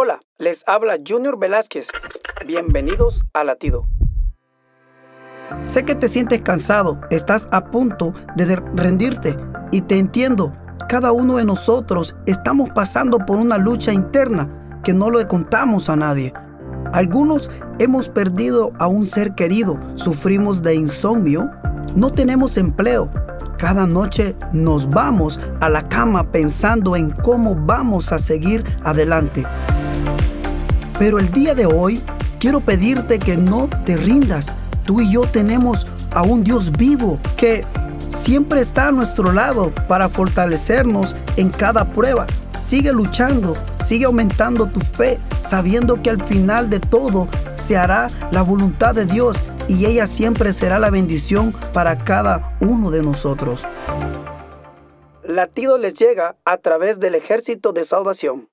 Hola, les habla Junior Velázquez. Bienvenidos a Latido. Sé que te sientes cansado, estás a punto de rendirte y te entiendo. Cada uno de nosotros estamos pasando por una lucha interna que no le contamos a nadie. Algunos hemos perdido a un ser querido, sufrimos de insomnio, no tenemos empleo. Cada noche nos vamos a la cama pensando en cómo vamos a seguir adelante. Pero el día de hoy quiero pedirte que no te rindas. Tú y yo tenemos a un Dios vivo que siempre está a nuestro lado para fortalecernos en cada prueba. Sigue luchando, sigue aumentando tu fe, sabiendo que al final de todo se hará la voluntad de Dios y ella siempre será la bendición para cada uno de nosotros. Latido les llega a través del ejército de salvación.